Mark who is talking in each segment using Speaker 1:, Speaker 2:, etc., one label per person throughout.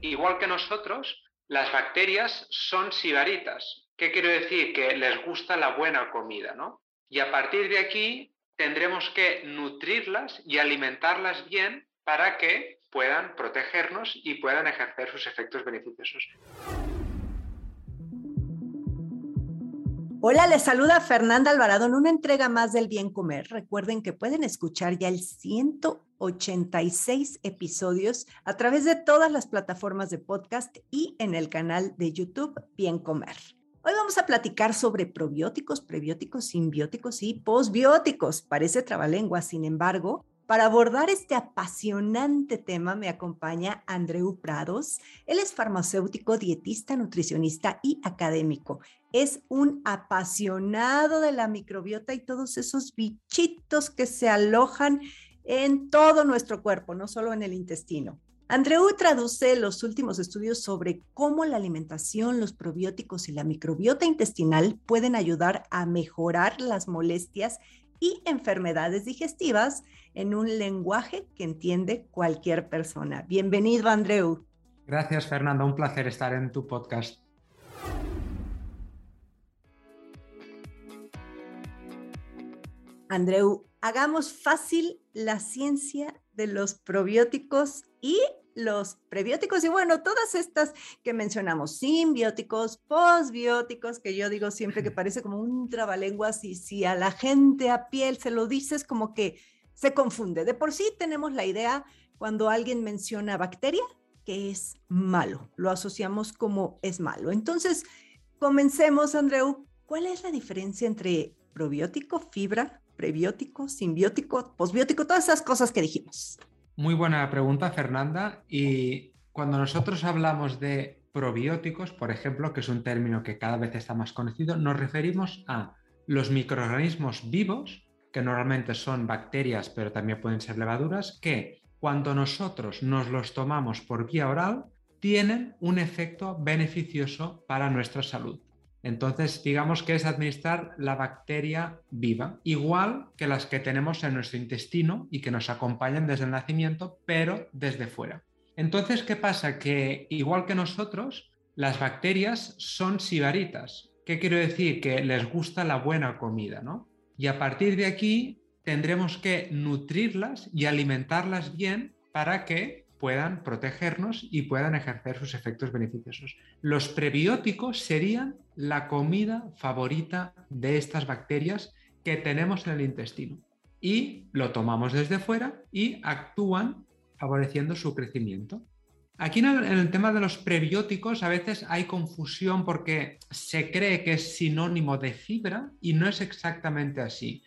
Speaker 1: Igual que nosotros, las bacterias son sibaritas. ¿Qué quiero decir? Que les gusta la buena comida, ¿no? Y a partir de aquí tendremos que nutrirlas y alimentarlas bien para que puedan protegernos y puedan ejercer sus efectos beneficiosos.
Speaker 2: Hola, les saluda Fernanda Alvarado en una entrega más del Bien Comer. Recuerden que pueden escuchar ya el 186 episodios a través de todas las plataformas de podcast y en el canal de YouTube Bien Comer. Hoy vamos a platicar sobre probióticos, prebióticos, simbióticos y posbióticos. Parece trabalengua, sin embargo, para abordar este apasionante tema me acompaña Andreu Prados. Él es farmacéutico, dietista, nutricionista y académico. Es un apasionado de la microbiota y todos esos bichitos que se alojan en todo nuestro cuerpo, no solo en el intestino. Andreu traduce los últimos estudios sobre cómo la alimentación, los probióticos y la microbiota intestinal pueden ayudar a mejorar las molestias y enfermedades digestivas en un lenguaje que entiende cualquier persona. Bienvenido, Andreu.
Speaker 1: Gracias, Fernanda. Un placer estar en tu podcast.
Speaker 2: Andreu, hagamos fácil la ciencia de los probióticos y los prebióticos y bueno, todas estas que mencionamos, simbióticos, posbióticos, que yo digo siempre que parece como un trabalenguas y si a la gente a piel se lo dices como que se confunde. De por sí tenemos la idea cuando alguien menciona bacteria que es malo, lo asociamos como es malo. Entonces, comencemos, Andreu. ¿Cuál es la diferencia entre probiótico, fibra, prebiótico, simbiótico, posbiótico, todas esas cosas que dijimos?
Speaker 1: Muy buena pregunta, Fernanda. Y cuando nosotros hablamos de probióticos, por ejemplo, que es un término que cada vez está más conocido, nos referimos a los microorganismos vivos, que normalmente son bacterias, pero también pueden ser levaduras, que cuando nosotros nos los tomamos por vía oral, tienen un efecto beneficioso para nuestra salud. Entonces, digamos que es administrar la bacteria viva, igual que las que tenemos en nuestro intestino y que nos acompañan desde el nacimiento, pero desde fuera. Entonces, ¿qué pasa? Que igual que nosotros, las bacterias son sibaritas. ¿Qué quiero decir? Que les gusta la buena comida, ¿no? Y a partir de aquí tendremos que nutrirlas y alimentarlas bien para que puedan protegernos y puedan ejercer sus efectos beneficiosos. Los prebióticos serían la comida favorita de estas bacterias que tenemos en el intestino y lo tomamos desde fuera y actúan favoreciendo su crecimiento. Aquí en el, tema de los prebióticos a veces hay confusión porque se cree que es sinónimo de fibra y no es exactamente así.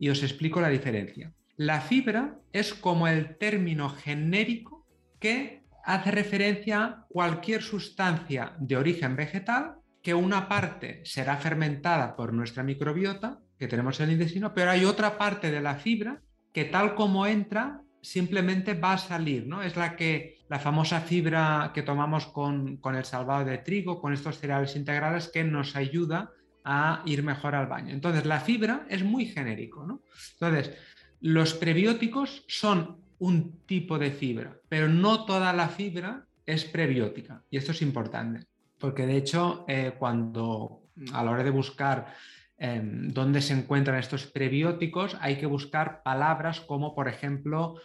Speaker 1: Y os explico la diferencia. La fibra es como el término genérico que hace referencia a cualquier sustancia de origen vegetal que una parte será fermentada por nuestra microbiota que tenemos en el intestino, pero hay otra parte de la fibra que tal como entra simplemente va a salir, ¿no? Es la que la famosa fibra que tomamos con, con el salvado de trigo, con estos cereales integrales que nos ayuda a ir mejor al baño. Entonces, la fibra es muy genérico, ¿no? Entonces, los prebióticos son un tipo de fibra, pero no toda la fibra es prebiótica. Y esto es importante, porque de hecho, eh, cuando a la hora de buscar em, dónde se encuentran estos prebióticos, hay que buscar palabras como, por ejemplo,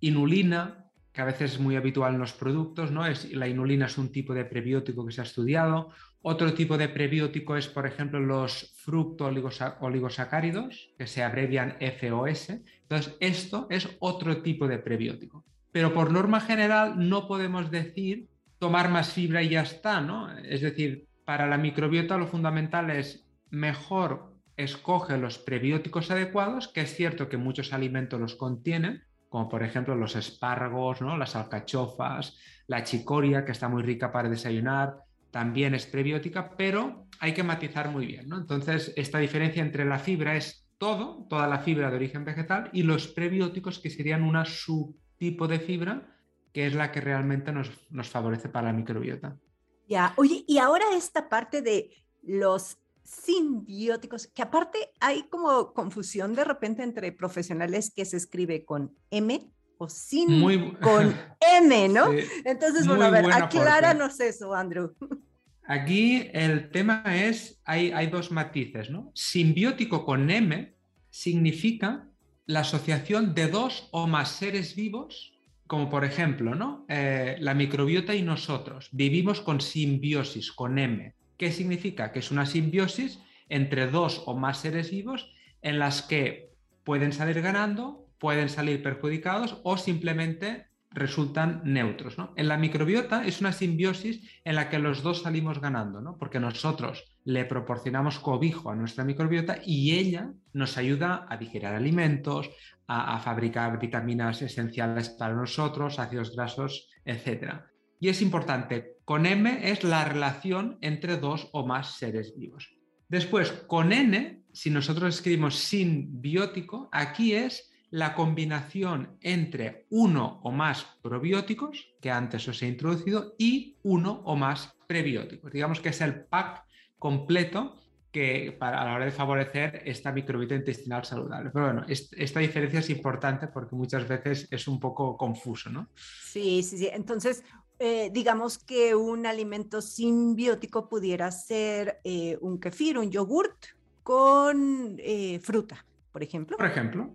Speaker 1: inulina, que a veces es muy habitual en los productos, ¿no? Es, la inulina es un tipo de prebiótico que se ha estudiado. Otro tipo de prebiótico es, por ejemplo, los fructooligosacáridos, que se abrevian FOS. Entonces, esto es otro tipo de prebiótico. pero por norma general no podemos decir tomar más fibra y ya está, ¿no? Es decir, para la microbiota lo fundamental es mejor escoge los prebióticos adecuados, que es cierto que muchos alimentos los contienen, como por ejemplo los espárragos, ¿no? las alcachofas, la chicoria, que está muy rica para desayunar, también es prebiótica, pero hay que matizar muy bien. ¿no? Entonces, esta diferencia entre la fibra es todo, toda la fibra de origen vegetal, y los prebióticos, que serían una subtipo de fibra, que es la que realmente nos, nos favorece para la microbiota.
Speaker 2: Ya, oye, y ahora esta parte de los simbióticos, que aparte hay como confusión de repente entre profesionales que se escribe con M o sin con M, ¿no? Entonces, bueno, a ver, acláranos eso, Andrew.
Speaker 1: Aquí el tema es, hay, hay dos matices, ¿no? Simbiótico con M significa la asociación de dos o más seres vivos, como por ejemplo, ¿no? Eh, la microbiota y nosotros vivimos con simbiosis, con M. ¿Qué significa? Que es una simbiosis entre dos o más seres vivos en las que pueden salir ganando, pueden salir perjudicados o simplemente resultan neutros. En la microbiota es una simbiosis en la que los dos salimos ganando, ¿no? porque nosotros le proporcionamos cobijo a nuestra microbiota y ella nos ayuda a digerir alimentos, a, fabricar vitaminas esenciales para nosotros, ácidos grasos, etc. Y es importante, con M es la relación entre dos o más seres vivos. Después, con N, si nosotros escribimos sin biótico, aquí es la combinación entre uno o más probióticos, que antes os he introducido, y uno o más prebióticos. Digamos que es el pack completo que para, a la hora de favorecer esta microbiota intestinal saludable. Pero bueno, esta diferencia es importante porque muchas veces es un poco confuso, ¿no?
Speaker 2: Sí, sí, sí. Entonces, eh, digamos que un alimento simbiótico pudiera ser eh, un kefir, un yogurt con eh, fruta, por ejemplo.
Speaker 1: Por ejemplo.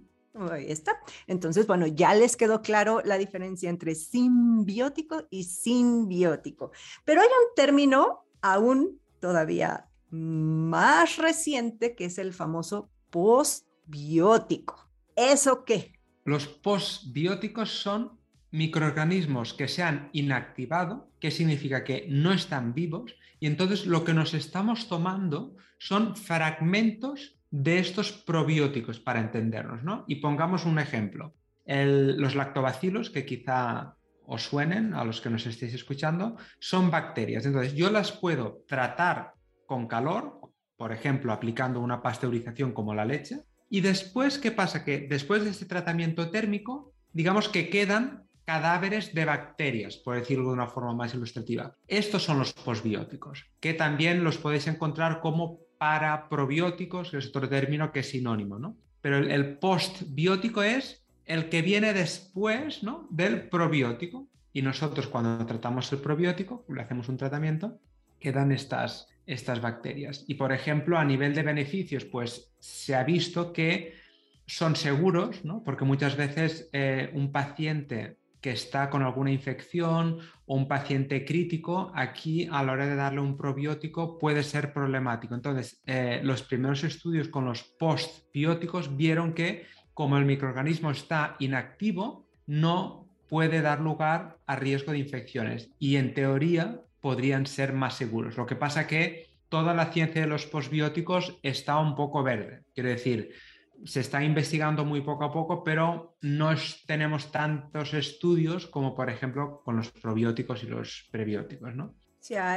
Speaker 2: Ahí está. Entonces, bueno, ya les quedó claro la diferencia entre simbiótico y simbiótico. Pero hay un término aún todavía más reciente que es el famoso postbiótico. ¿Eso qué?
Speaker 1: Los postbióticos son microorganismos que se han inactivado, que significa que no están vivos, y entonces lo que nos estamos tomando son fragmentos de estos probióticos para entendernos, ¿no? Y pongamos un ejemplo. los lactobacilos, que quizá os suenen a los que nos estéis escuchando, son bacterias. Entonces, yo las puedo tratar con calor, por ejemplo, aplicando una pasteurización como la leche, y después, ¿qué pasa? Que después de este tratamiento térmico, digamos que quedan cadáveres de bacterias, por decirlo de una forma más ilustrativa. Estos son los posbióticos, que también los podéis encontrar como paraprobióticos, que es otro término que es sinónimo, ¿no? Pero el, postbiótico es el que viene después ¿no? del probiótico. Y nosotros cuando tratamos el probiótico, le hacemos un tratamiento, quedan estas, estas bacterias. Y por ejemplo, a nivel de beneficios, pues se ha visto que son seguros, ¿no? porque muchas veces eh, un paciente que está con alguna infección o un paciente crítico, aquí a la hora de darle un probiótico puede ser problemático. Entonces, eh, los primeros estudios con los postbióticos vieron que como el microorganismo está inactivo, no puede dar lugar a riesgo de infecciones y en teoría podrían ser más seguros. Lo que pasa que toda la ciencia de los postbióticos está un poco verde. Quiero decir, se está investigando muy poco a poco, pero no tenemos tantos estudios como, por ejemplo, con los probióticos y los prebióticos, ¿no?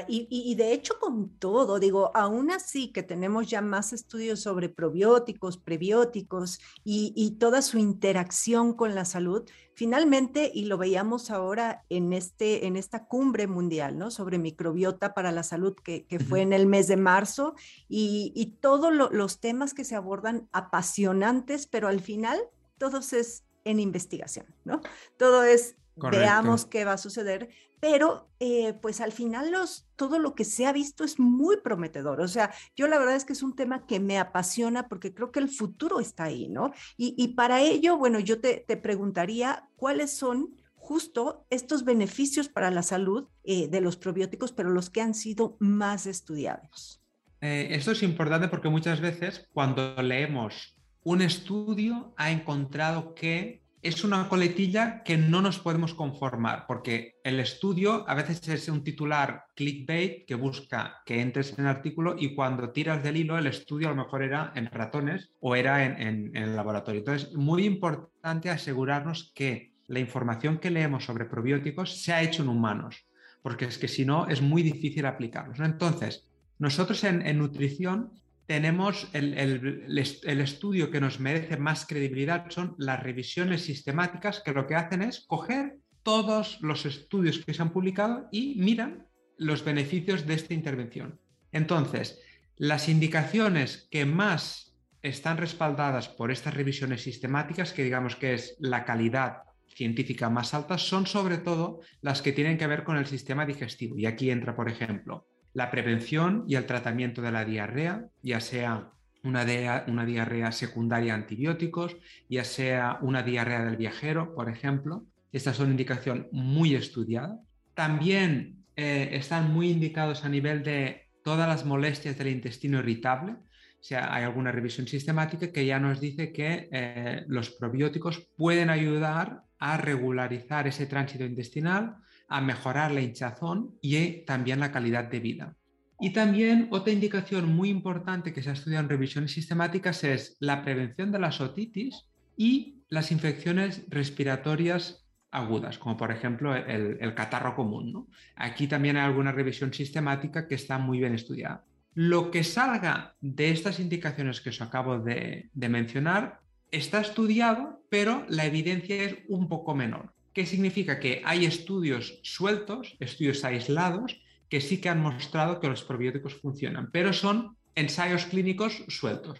Speaker 2: Y, de hecho con todo, digo, aún así que tenemos ya más estudios sobre probióticos, prebióticos y, toda su interacción con la salud, finalmente, y lo veíamos ahora en, este, en esta cumbre mundial, ¿no? Sobre microbiota para la salud que, fue en el mes de marzo y, todos los temas que se abordan apasionantes, pero al final todos es en investigación, ¿no? Todo es veamos qué va a suceder, pero eh, pues al final los, todo lo que se ha visto es muy prometedor. O sea, yo la verdad es que es un tema que me apasiona porque creo que el futuro está ahí, ¿no? Y, para ello, bueno, yo te, preguntaría cuáles son justo estos beneficios para la salud eh, de los probióticos, pero los que han sido más estudiados.
Speaker 1: Eh, esto es importante porque muchas veces cuando leemos un estudio ha encontrado que es una coletilla que no nos podemos conformar, porque el estudio a veces es un titular clickbait que busca que entres en el artículo y cuando tiras del hilo el estudio a lo mejor era en ratones o era en, el laboratorio. Entonces, muy importante asegurarnos que la información que leemos sobre probióticos se ha hecho en humanos, porque es que si no es muy difícil aplicarlos. Entonces, nosotros en nutrición tenemos el, estudio que nos merece más credibilidad, son las revisiones sistemáticas que lo que hacen es coger todos los estudios que se han publicado y miran los beneficios de esta intervención. Entonces, las indicaciones que más están respaldadas por estas revisiones sistemáticas, que digamos que es la calidad científica más alta, son sobre todo las que tienen que ver con el sistema digestivo. Y aquí entra, por ejemplo, la prevención y el tratamiento de la diarrea, ya sea una, diarrea secundaria a antibióticos, ya sea una diarrea del viajero, por ejemplo. Estas son indicación muy estudiada. También eh, están muy indicados a nivel de todas las molestias del intestino irritable. O sea, hay alguna revisión sistemática que ya nos dice que eh, los probióticos pueden ayudar a regularizar ese tránsito intestinal, a mejorar la hinchazón y también la calidad de vida. Y también otra indicación muy importante que se ha estudiado en revisiones sistemáticas es la prevención de las otitis y las infecciones respiratorias agudas, como por ejemplo el, catarro común. Aquí también hay alguna revisión sistemática que está muy bien estudiada. Lo que salga de estas indicaciones que os acabo de mencionar está estudiado, pero la evidencia es un poco menor. ¿Qué significa? Que hay estudios sueltos, estudios aislados, que sí que han mostrado que los probióticos funcionan, pero son ensayos clínicos sueltos,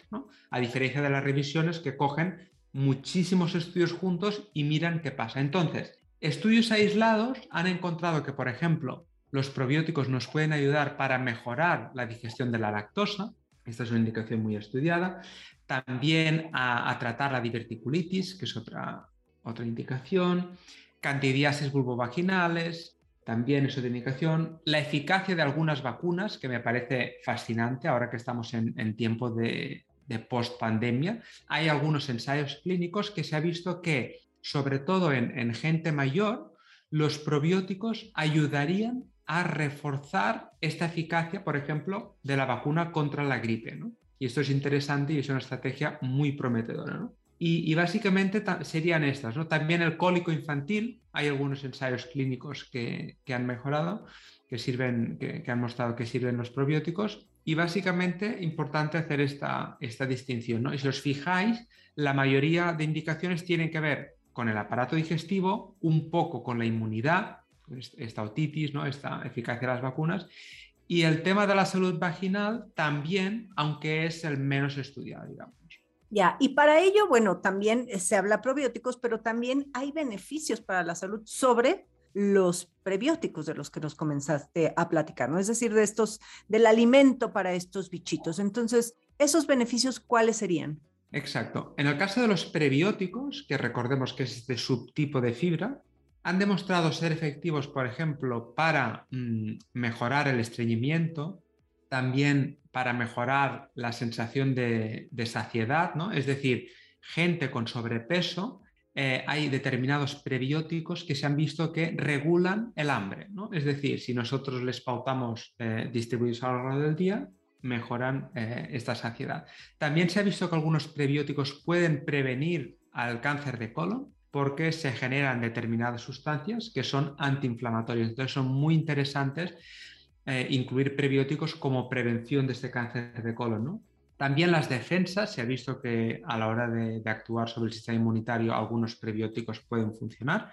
Speaker 1: a diferencia de las revisiones que cogen muchísimos estudios juntos y miran qué pasa. Entonces, estudios aislados han encontrado que, por ejemplo, los probióticos nos pueden ayudar para mejorar la digestión de la lactosa, esta es una indicación muy estudiada, también a, a tratar la diverticulitis, que es otra, otra indicación, candidiasis vulvovaginales, también eso de indicación, la eficacia de algunas vacunas, que me parece fascinante ahora que estamos en, tiempo de, post pandemia. Hay algunos ensayos clínicos que se ha visto que, sobre todo en, gente mayor, los probióticos ayudarían a reforzar esta eficacia, por ejemplo, de la vacuna contra la gripe. Y esto es interesante y es una estrategia muy prometedora. ¿no? Y, básicamente serían estas, ¿no? También el cólico infantil, hay algunos ensayos clínicos que, han mejorado, que, sirven, que, han mostrado que sirven los probióticos. Y básicamente importante hacer esta, esta distinción, ¿no? Y si os fijáis, la mayoría de indicaciones tienen que ver con el aparato digestivo, un poco con la inmunidad, esta otitis, ¿no? esta eficacia de las vacunas, y el tema de la salud vaginal también, aunque es el menos estudiado, digamos.
Speaker 2: Y para ello, bueno, también eh, se habla probióticos, pero también hay beneficios para la salud sobre los prebióticos de los que nos comenzaste a platicar, ¿no? Es decir, de estos, del alimento para estos bichitos. Entonces, ¿esos beneficios cuáles serían?
Speaker 1: Exacto. En el caso de los prebióticos, que recordemos que es este subtipo de fibra, han demostrado ser efectivos, por ejemplo, para mm, mejorar el estreñimiento, también para mejorar la sensación de, saciedad, ¿no? Es decir, gente con sobrepeso, eh, hay determinados prebióticos que se han visto que regulan el hambre, ¿no? Es decir, si nosotros les pautamos eh, distribuidos a lo largo del día, mejoran eh, esta saciedad. También se ha visto que algunos prebióticos pueden prevenir al cáncer de colon porque se generan determinadas sustancias que son antiinflamatorias. Entonces son muy interesantes eh, incluir prebióticos como prevención de este cáncer de colon. También las defensas, se ha visto que a la hora de, actuar sobre el sistema inmunitario algunos prebióticos pueden funcionar.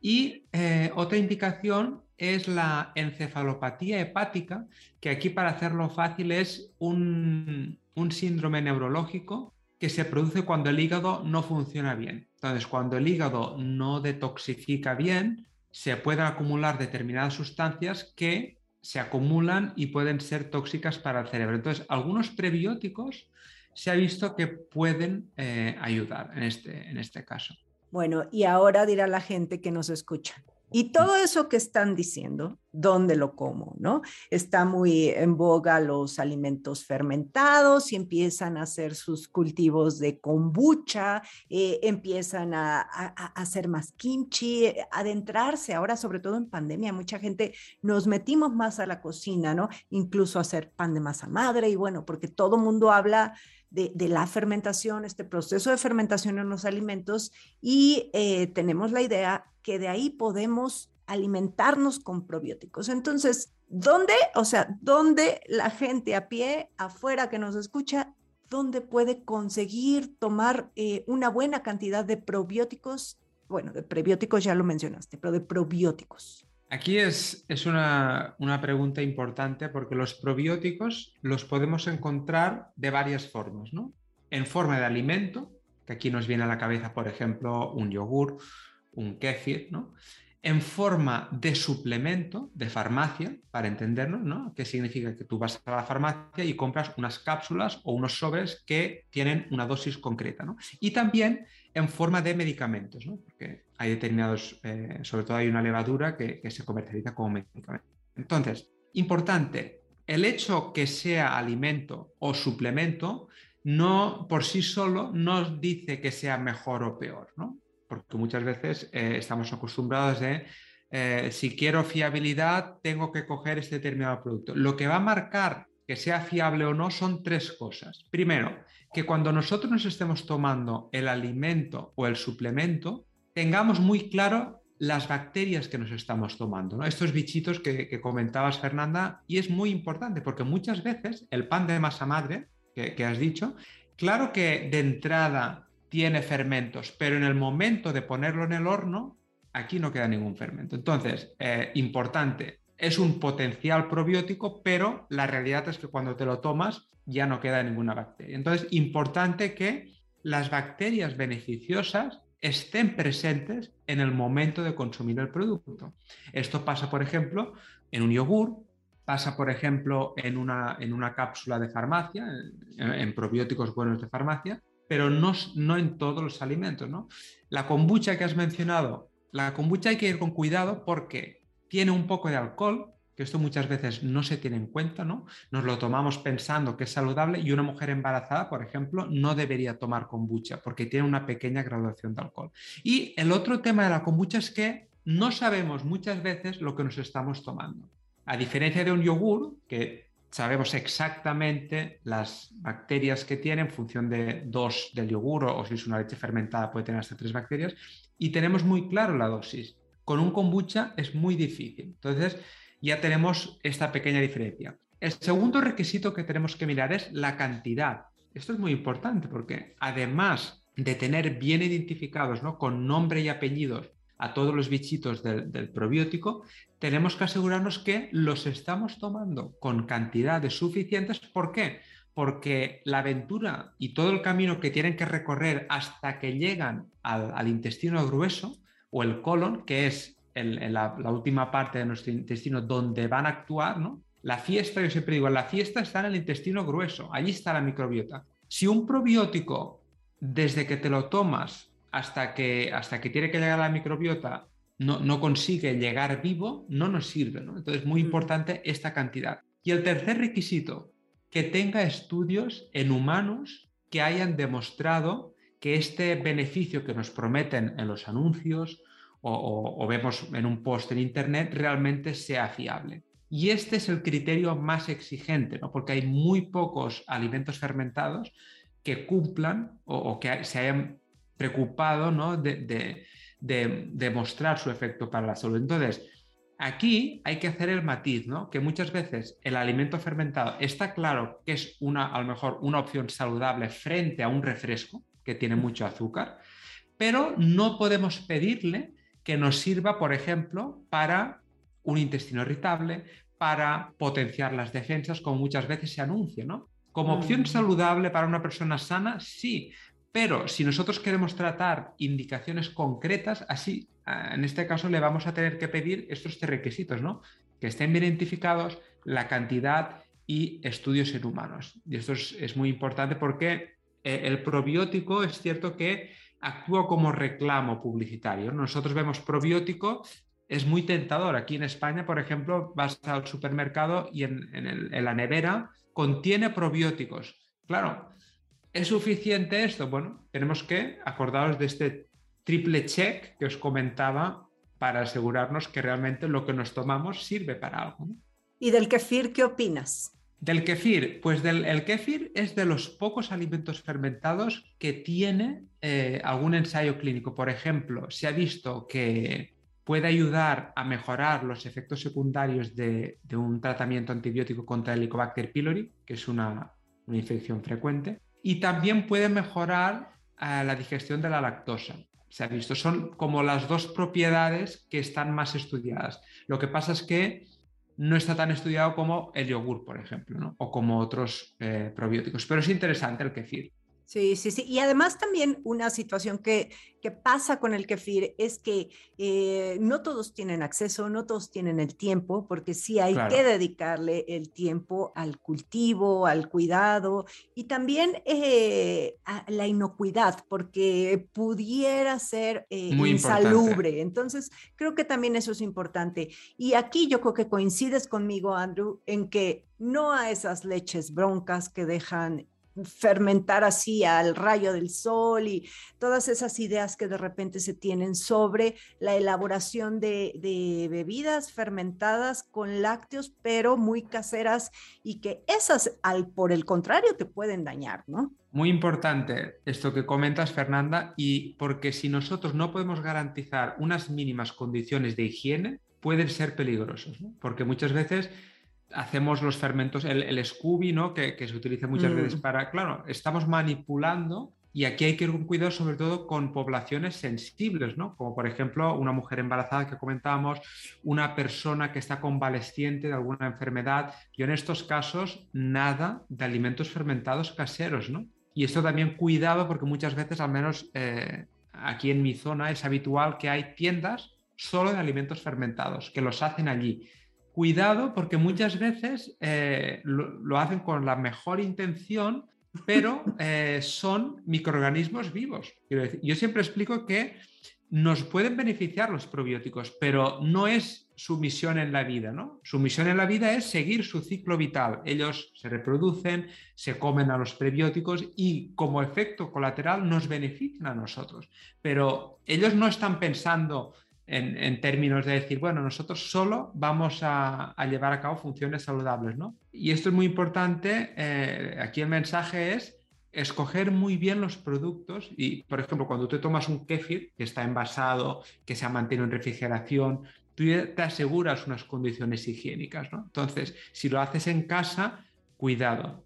Speaker 1: Y eh, otra indicación es la encefalopatía hepática, que aquí para hacerlo fácil es un, un síndrome neurológico que se produce cuando el hígado no funciona bien. Entonces, cuando el hígado no detoxifica bien, se pueden acumular determinadas sustancias que se acumulan y pueden ser tóxicas para el cerebro. Entonces, algunos prebióticos se ha visto que pueden eh, ayudar en este, en este caso.
Speaker 2: Bueno, y ahora dirá la gente que nos escucha, Y todo eso que están diciendo, ¿dónde lo como? ¿no? Está muy en boga los alimentos fermentados y empiezan a hacer sus cultivos de kombucha, eh, empiezan a, hacer más kimchi, eh, adentrarse ahora, sobre todo en pandemia, mucha gente nos metimos más a la cocina, ¿no? Incluso hacer pan de masa madre y bueno, porque todo mundo habla de, la fermentación, este proceso de fermentación en los alimentos y eh, tenemos la idea que de ahí podemos alimentarnos con probióticos. Entonces, ¿dónde, o sea, dónde la gente a pie, afuera que nos escucha, dónde puede conseguir tomar eh, una buena cantidad de probióticos? Bueno, de prebióticos ya lo mencionaste, pero de probióticos.
Speaker 1: Aquí es, es una, pregunta importante porque los probióticos los podemos encontrar de varias formas, ¿no? En forma de alimento, que aquí nos viene a la cabeza, por ejemplo, un yogur, un kéfir, ¿no? En forma de suplemento de farmacia, para entendernos, ¿no? ¿Qué significa? Que tú vas a la farmacia y compras unas cápsulas o unos sobres que tienen una dosis concreta, ¿no? Y también en forma de medicamentos, ¿no? Porque hay determinados, eh, sobre todo hay una levadura que, que se comercializa como medicamento. Entonces, importante, el hecho que sea alimento o suplemento no por sí solo nos dice que sea mejor o peor, ¿no? Porque muchas veces eh, estamos acostumbrados de, eh, si quiero fiabilidad, tengo que coger este determinado producto. Lo que va a marcar que sea fiable o no son tres cosas. Primero, que cuando nosotros nos estemos tomando el alimento o el suplemento, tengamos muy claro las bacterias que nos estamos tomando, ¿no? estos bichitos que, comentabas, Fernanda, y es muy importante porque muchas veces el pan de masa madre que, que has dicho, claro que de entrada tiene fermentos, pero en el momento de ponerlo en el horno, aquí no queda ningún fermento. Entonces, eh, importante, es un potencial probiótico, pero la realidad es que cuando te lo tomas ya no queda ninguna bacteria. Entonces, importante que las bacterias beneficiosas estén presentes en el momento de consumir el producto. Esto pasa, por ejemplo, en un yogur, pasa, por ejemplo, en una, en una cápsula de farmacia, en probióticos buenos de farmacia, pero no, no en todos los alimentos. ¿no? La kombucha que has mencionado, la kombucha hay que ir con cuidado porque tiene un poco de alcohol, que esto muchas veces no se tiene en cuenta, ¿no? Nos lo tomamos pensando que es saludable y una mujer embarazada, por ejemplo, no debería tomar kombucha porque tiene una pequeña graduación de alcohol. Y el otro tema de la kombucha es que no sabemos muchas veces lo que nos estamos tomando. A diferencia de un yogur, que sabemos exactamente las bacterias que tiene en función de dos del yogur o si es una leche fermentada puede tener hasta tres bacterias y tenemos muy claro la dosis. Con un kombucha es muy difícil. Entonces ya tenemos esta pequeña diferencia. El segundo requisito que tenemos que mirar es la cantidad. Esto es muy importante porque además de tener bien identificados ¿no? con nombre y apellidos a todos los bichitos del, probiótico, tenemos que asegurarnos que los estamos tomando con cantidades suficientes. ¿Por qué? Porque la aventura y todo el camino que tienen que recorrer hasta que llegan al, intestino grueso o el colon, que es la, última parte de nuestro intestino donde van a actuar, ¿no? La fiesta, yo siempre digo, la fiesta está en el intestino grueso, allí está la microbiota. Si un probiótico, desde que te lo tomas, hasta que, hasta que tiene que llegar a la microbiota no, no consigue llegar vivo, no nos sirve. ¿no? Entonces, muy mm. importante esta cantidad. Y el tercer requisito, que tenga estudios en humanos que hayan demostrado que este beneficio que nos prometen en los anuncios o, o, vemos en un post en Internet realmente sea fiable. Y este es el criterio más exigente, ¿no? porque hay muy pocos alimentos fermentados que cumplan o, o que se hayan preocupado ¿no? de, demostrar su efecto para la salud. Entonces, aquí hay que hacer el matiz, ¿no? que muchas veces el alimento fermentado está claro que es una, a lo mejor una opción saludable frente a un refresco que tiene mucho azúcar, pero no podemos pedirle que nos sirva, por ejemplo, para un intestino irritable, para potenciar las defensas, como muchas veces se anuncia, ¿no? Como opción saludable para una persona sana, sí, pero si nosotros queremos tratar indicaciones concretas, así, en este caso le vamos a tener que pedir estos tres requisitos, ¿no? Que estén bien identificados, la cantidad y estudios en humanos. Y esto es, muy importante porque eh, el probiótico es cierto que actúa como reclamo publicitario. Nosotros vemos probiótico es muy tentador. Aquí en España, por ejemplo, vas al supermercado y en, en la nevera contiene probióticos. Claro, ¿es suficiente esto? Bueno, tenemos que acordaros de este triple check que os comentaba para asegurarnos que realmente lo que nos tomamos sirve para algo.
Speaker 2: ¿Y del kefir qué opinas?
Speaker 1: Del kefir, pues del, el kefir es de los pocos alimentos fermentados que tiene eh, algún ensayo clínico. Por ejemplo, se ha visto que puede ayudar a mejorar los efectos secundarios de, un tratamiento antibiótico contra el Helicobacter pylori, que es una, una infección frecuente, y también puede mejorar eh, la digestión de la lactosa se ha visto. Son como las dos propiedades que están más estudiadas. Lo que pasa es que no está tan estudiado como el yogur, por ejemplo, o como otros eh, probióticos. Pero es interesante el kefir.
Speaker 2: Sí, sí, sí. Y además también una situación que, que pasa con el kefir es que eh, no todos tienen acceso, no todos tienen el tiempo, porque sí hay que dedicarle el tiempo al cultivo, al cuidado y también eh, a la inocuidad, porque pudiera ser eh, insalubre. Entonces, creo que también eso es importante. Y aquí yo creo que coincides conmigo, Andrew, en que no a esas leches broncas que dejan fermentar así al rayo del sol y todas esas ideas que de repente se tienen sobre la elaboración de, bebidas fermentadas con lácteos, pero muy caseras y que esas, al, por el contrario, te pueden dañar, ¿no?
Speaker 1: Muy importante esto que comentas, Fernanda, y porque si nosotros no podemos garantizar unas mínimas condiciones de higiene, pueden ser peligrosos, porque muchas veces hacemos los fermentos, el, el Scooby, ¿no? Que, se utiliza muchas veces mm. para, claro, estamos manipulando y aquí hay que ir con cuidado sobre todo con poblaciones sensibles, ¿no? Como por ejemplo una mujer embarazada que comentábamos, una persona que está convaleciente de alguna enfermedad. Yo en estos casos nada de alimentos fermentados caseros, ¿no? Y esto también cuidado porque muchas veces, al menos eh, aquí en mi zona, es habitual que hay tiendas solo de alimentos fermentados, que los hacen allí cuidado porque muchas veces eh, lo, hacen con la mejor intención, pero eh, son microorganismos vivos. yo siempre explico que nos pueden beneficiar los probióticos, pero no es su misión en la vida, ¿no? Su misión en la vida es seguir su ciclo vital. Ellos se reproducen, se comen a los prebióticos y como efecto colateral nos benefician a nosotros. Pero ellos no están pensando en, términos de decir, bueno, nosotros solo vamos a, llevar a cabo funciones saludables, ¿no? Y esto es muy importante. Eh, aquí el mensaje es escoger muy bien los productos y, por ejemplo, cuando tú tomas un kefir que está envasado, que se ha mantenido en refrigeración, tú te aseguras unas condiciones higiénicas, ¿no? Entonces, si lo haces en casa, cuidado.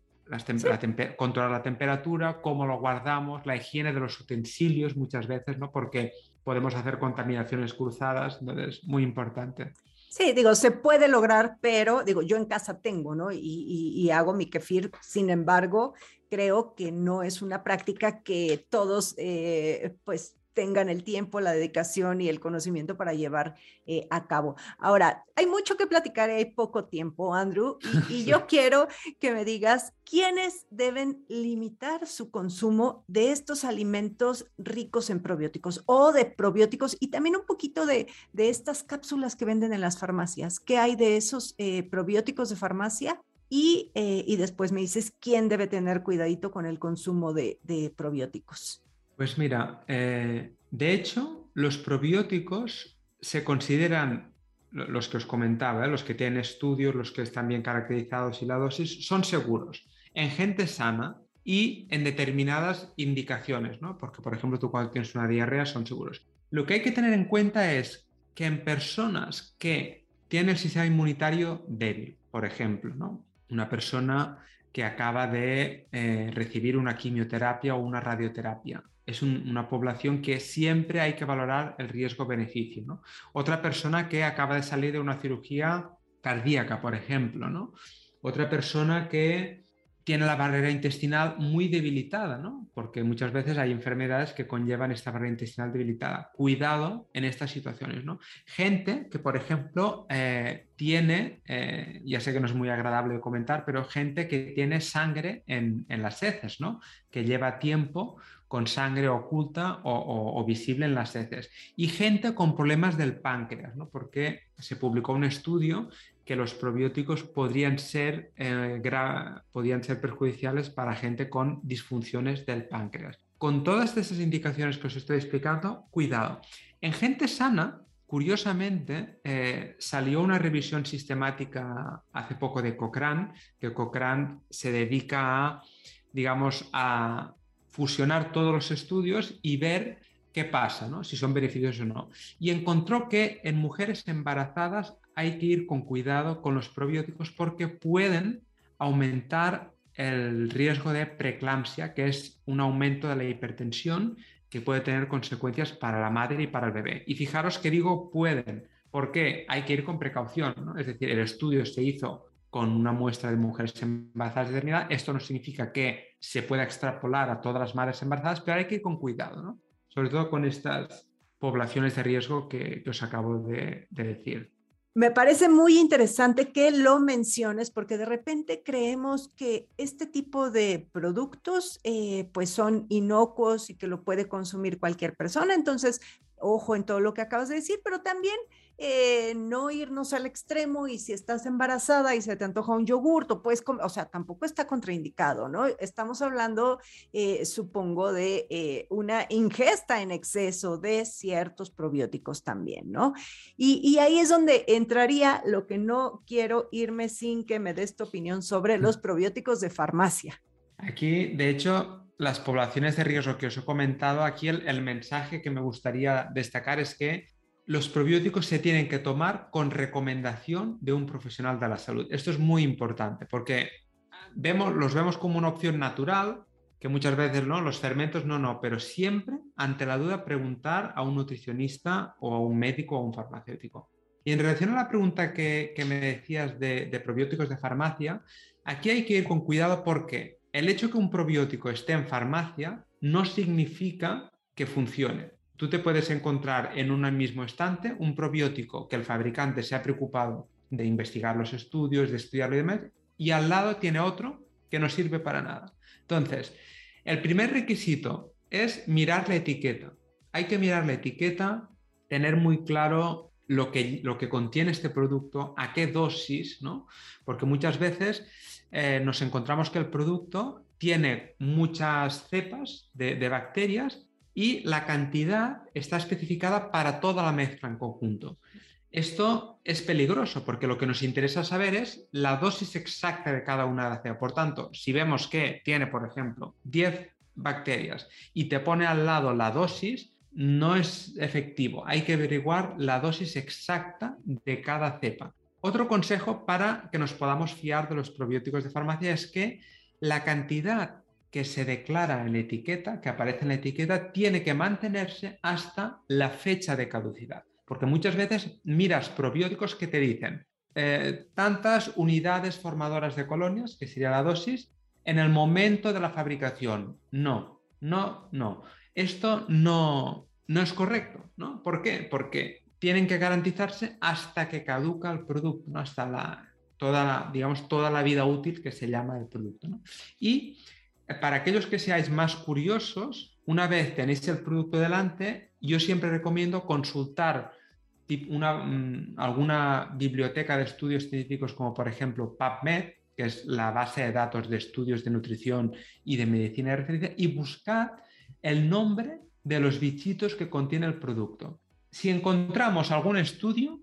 Speaker 1: controlar la temperatura, cómo lo guardamos, la higiene de los utensilios muchas veces, ¿no? Porque podemos hacer contaminaciones cruzadas, entonces muy importante.
Speaker 2: Sí, digo, se puede lograr, pero digo, yo en casa tengo, ¿no? Y, hago mi kefir, sin embargo, creo que no es una práctica que todos, eh, pues, tengan el tiempo, la dedicación y el conocimiento para llevar eh, a cabo. Ahora, hay mucho que platicar, hay poco tiempo, Andrew, y, yo quiero que me digas quiénes deben limitar su consumo de estos alimentos ricos en probióticos o de probióticos y también un poquito de, estas cápsulas que venden en las farmacias. ¿Qué hay de esos eh, probióticos de farmacia? Y, eh, y, después me dices quién debe tener cuidadito con el consumo de probióticos.
Speaker 1: Pues mira, eh, de hecho, los probióticos se consideran, los que os comentaba, ¿eh? los que tienen estudios, los que están bien caracterizados y la dosis, son seguros en gente sana y en determinadas indicaciones, ¿no? Porque, por ejemplo, tú cuando tienes una diarrea son seguros. Lo que hay que tener en cuenta es que en personas que tienen el sistema inmunitario débil, por ejemplo, ¿no? Una persona que acaba de eh, recibir una quimioterapia o una radioterapia, es una población que siempre hay que valorar el riesgo-beneficio. ¿no? Otra persona que acaba de salir de una cirugía cardíaca, por ejemplo. ¿no? Otra persona que tiene la barrera intestinal muy debilitada, ¿no? Porque muchas veces hay enfermedades que conllevan esta barrera intestinal debilitada. Cuidado en estas situaciones, ¿no? Gente que, por ejemplo, eh, tiene, eh, ya sé que no es muy agradable comentar, pero gente que tiene sangre en, las heces, ¿no? Que lleva tiempo con sangre oculta o, visible en las heces. Y gente con problemas del páncreas, ¿no? Porque se publicó un estudio que los probióticos podrían ser, eh, podrían ser perjudiciales para gente con disfunciones del páncreas. Con todas estas indicaciones que os estoy explicando, cuidado. En gente sana, curiosamente, eh, salió una revisión sistemática hace poco de Cochrane, que Cochrane se dedica a, digamos, a fusionar todos los estudios y ver qué pasa, ¿no? si son beneficiosos o no. Y encontró que en mujeres embarazadas hay que ir con cuidado con los probióticos porque pueden aumentar el riesgo de preeclampsia, que es un aumento de la hipertensión que puede tener consecuencias para la madre y para el bebé. Y fijaros que digo pueden, porque hay que ir con precaución, ¿no? es decir, el estudio se hizo con una muestra de mujeres embarazadas de eternidad. Esto no significa que se pueda extrapolar a todas las madres embarazadas, pero hay que ir con cuidado, ¿no? sobre todo con estas poblaciones de riesgo que, os acabo de decir.
Speaker 2: Me parece muy interesante que lo menciones porque de repente creemos que este tipo de productos eh, pues son inocuos y que lo puede consumir cualquier persona. Entonces, ojo en todo lo que acabas de decir, pero también eh, no irnos al extremo y si estás embarazada y se te antoja un yogur, pues, o sea, tampoco está contraindicado, ¿no? Estamos hablando, eh, supongo, de eh, una ingesta en exceso de ciertos probióticos también, ¿no? Y, y, ahí es donde entraría lo que no quiero irme sin que me des tu opinión sobre los probióticos de farmacia.
Speaker 1: Aquí, de hecho, las poblaciones de riesgo que os he comentado, aquí el, mensaje que me gustaría destacar es que los probióticos se tienen que tomar con recomendación de un profesional de la salud. Esto es muy importante porque vemos, los vemos como una opción natural, que muchas veces no, los fermentos no, no, pero siempre ante la duda preguntar a un nutricionista o a un médico o a un farmacéutico. Y en relación a la pregunta que, me decías de, de probióticos de farmacia, aquí hay que ir con cuidado porque el hecho que un probiótico esté en farmacia no significa que funcione. Tú te puedes encontrar en un mismo estante un probiótico que el fabricante se ha preocupado de investigar los estudios, de estudiarlo y demás, y al lado tiene otro que no sirve para nada. Entonces, el primer requisito es mirar la etiqueta. Hay que mirar la etiqueta, tener muy claro lo que, lo que contiene este producto, a qué dosis, ¿no? Porque muchas veces eh, nos encontramos que el producto tiene muchas cepas de, bacterias y la cantidad está especificada para toda la mezcla en conjunto. Esto es peligroso porque lo que nos interesa saber es la dosis exacta de cada una de las cepas. Por tanto, si vemos que tiene, por ejemplo, 10 bacterias y te pone al lado la dosis, no es efectivo. Hay que averiguar la dosis exacta de cada cepa. Otro consejo para que nos podamos fiar de los probióticos de farmacia es que la cantidad que se declara en la etiqueta, que aparece en la etiqueta, tiene que mantenerse hasta la fecha de caducidad. Porque muchas veces miras probióticos que te dicen eh, tantas unidades formadoras de colonias, que sería la dosis, en el momento de la fabricación. No, no, no. Esto no, no es correcto. ¿no? ¿Por qué? Porque tienen que garantizarse hasta que caduca el producto, ¿no? hasta la, toda, la, digamos, toda la vida útil que se llama el producto. Y eh, para aquellos que seáis más curiosos, una vez tenéis el producto delante, yo siempre recomiendo consultar mm, alguna biblioteca de estudios científicos como por ejemplo PubMed, que es la base de datos de estudios de nutrición y de medicina de referencia, y buscar el nombre de los bichitos que contiene el producto si encontramos algún estudio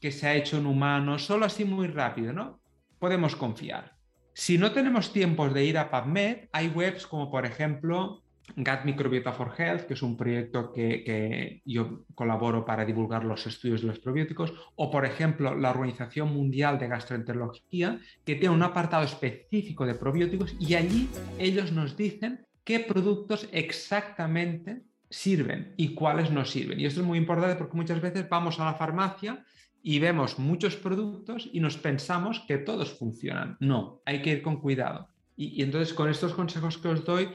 Speaker 1: que se ha hecho en humanos, solo así muy rápido, ¿no? Podemos confiar. Si no tenemos tiempos de ir a PubMed, hay webs como por ejemplo Gut Microbiota for Health, que es un proyecto que, que, yo colaboro para divulgar los estudios de los probióticos, o por ejemplo la Organización Mundial de Gastroenterología, que tiene un apartado específico de probióticos y allí ellos nos dicen qué productos exactamente sirven y cuáles no sirven. Y esto es muy importante porque muchas veces vamos a la farmacia y vemos muchos productos y nos pensamos que todos funcionan. No, hay que ir con cuidado. Y, entonces con estos consejos que os doy,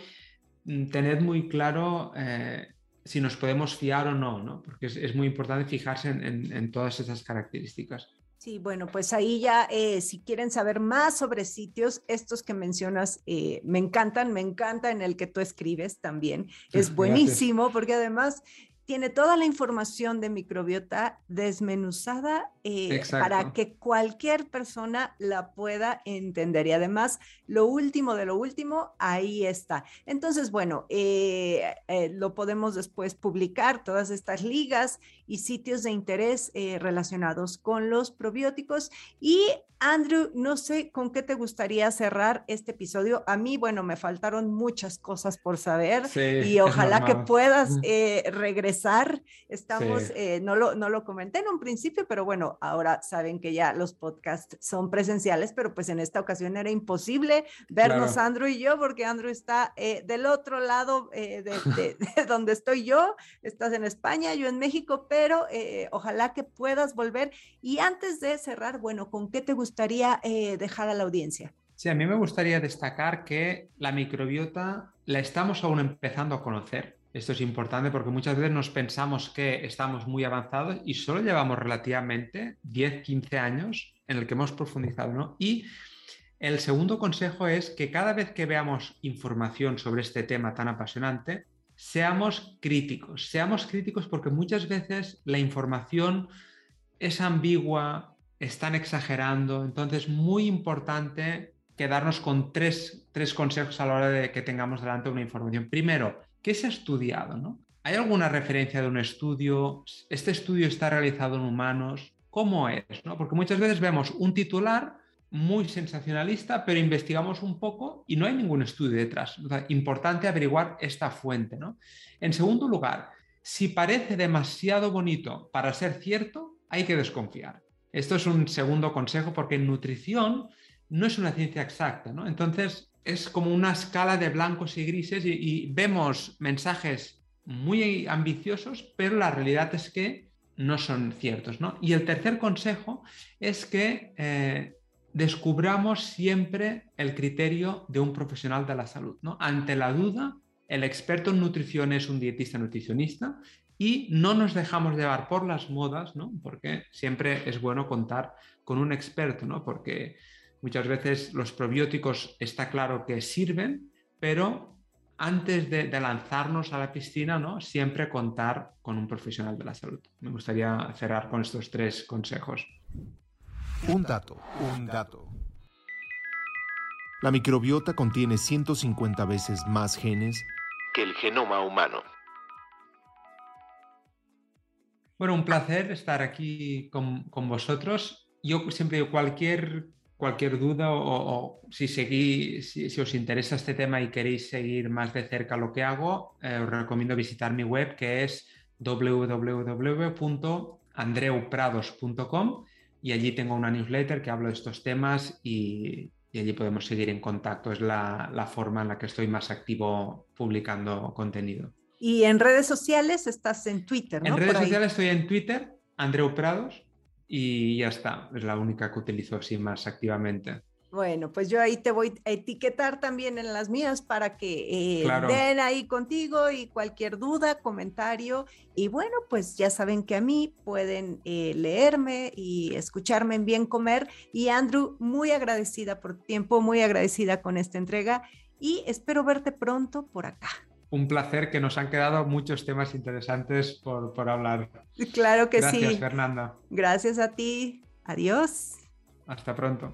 Speaker 1: mm, tened muy claro eh, si nos podemos fiar o no, ¿no? porque es, muy importante fijarse en todas esas características.
Speaker 2: Sí, bueno, pues ahí ya, eh, si quieren saber más sobre sitios, estos que mencionas eh, me encantan, me encanta en el que tú escribes también. Es buenísimo porque además tiene toda la información de microbiota desmenuzada eh, para que cualquier persona la pueda entender. Y además, lo último de lo último, ahí está. Entonces, bueno, eh, eh, lo podemos después publicar, todas estas ligas y sitios de interés relacionados con los probióticos. Y Andrew, no sé con qué te gustaría cerrar este episodio. A mí, bueno, me faltaron muchas cosas por saber y ojalá que puedas regresar. Estamos, no, lo, no lo comenté en un principio, pero bueno, ahora saben que ya los podcasts son presenciales, pero pues en esta ocasión era imposible vernos Andrew y yo, porque Andrew está eh, del otro lado eh, de, donde estoy yo, estás en España, yo en México, pero eh, ojalá que puedas volver. Y antes de cerrar, bueno, ¿con qué te gustaría dejar a la audiencia?
Speaker 1: Sí, a mí me gustaría destacar que la microbiota la estamos aún empezando a conocer. Esto es importante porque muchas veces nos pensamos que estamos muy avanzados y solo llevamos relativamente 10, 15 años en el que hemos profundizado. ¿no? Y el segundo consejo es que cada vez que veamos información sobre este tema tan apasionante, seamos críticos. Seamos críticos porque muchas veces la información es ambigua, están exagerando. Entonces, muy importante quedarnos con tres, tres consejos a la hora de que tengamos delante una información. Primero, ¿Qué se ha estudiado? ¿no? ¿Hay alguna referencia de un estudio? ¿Este estudio está realizado en humanos? ¿Cómo es? ¿no? Porque muchas veces vemos un titular muy sensacionalista, pero investigamos un poco y no hay ningún estudio detrás. importante averiguar esta fuente. ¿no? En segundo lugar, si parece demasiado bonito para ser cierto, hay que desconfiar. Esto es un segundo consejo porque nutrición no es una ciencia exacta. ¿no? Entonces, es como una escala de blancos y grises y, vemos mensajes muy ambiciosos, pero la realidad es que no son ciertos. ¿no? Y el tercer consejo es que eh, descubramos siempre el criterio de un profesional de la salud. ¿no? Ante la duda, el experto en nutrición es un dietista nutricionista y no nos dejamos llevar por las modas, ¿no? porque siempre es bueno contar con un experto, ¿no? porque Muchas veces los probióticos está claro que sirven, pero antes de, lanzarnos a la piscina, ¿no? siempre contar con un profesional de la salud. Me gustaría cerrar con estos tres consejos.
Speaker 3: Un dato, un dato. La microbiota contiene 150 veces más genes que el genoma humano.
Speaker 1: Bueno, un placer estar aquí con, con vosotros. Yo siempre cualquier cualquier duda o, si, seguí, si, os interesa este tema y queréis seguir más de cerca lo que hago, eh, os recomiendo visitar mi web que es www.andreuprados.com y allí tengo una newsletter que hablo de estos temas y, allí podemos seguir en contacto. Es la, la, forma en la que estoy más activo publicando contenido.
Speaker 2: Y en redes sociales estás en Twitter, ¿no?
Speaker 1: En redes sociales estoy en Twitter, Andreu Prados y ya está, es la única que utilizo así más activamente.
Speaker 2: Bueno, pues yo ahí te voy a etiquetar también en las mías para que eh, den ahí contigo y cualquier duda, comentario. Y bueno, pues ya saben que a mí pueden eh, leerme y escucharme en Bien Comer. Y Andrew, muy agradecida por tu tiempo, muy agradecida con esta entrega y espero verte pronto por acá
Speaker 1: un placer que nos han quedado muchos temas interesantes por, hablar.
Speaker 2: Claro que sí.
Speaker 1: Gracias, Fernanda.
Speaker 2: Gracias a ti. Adiós.
Speaker 1: Hasta pronto.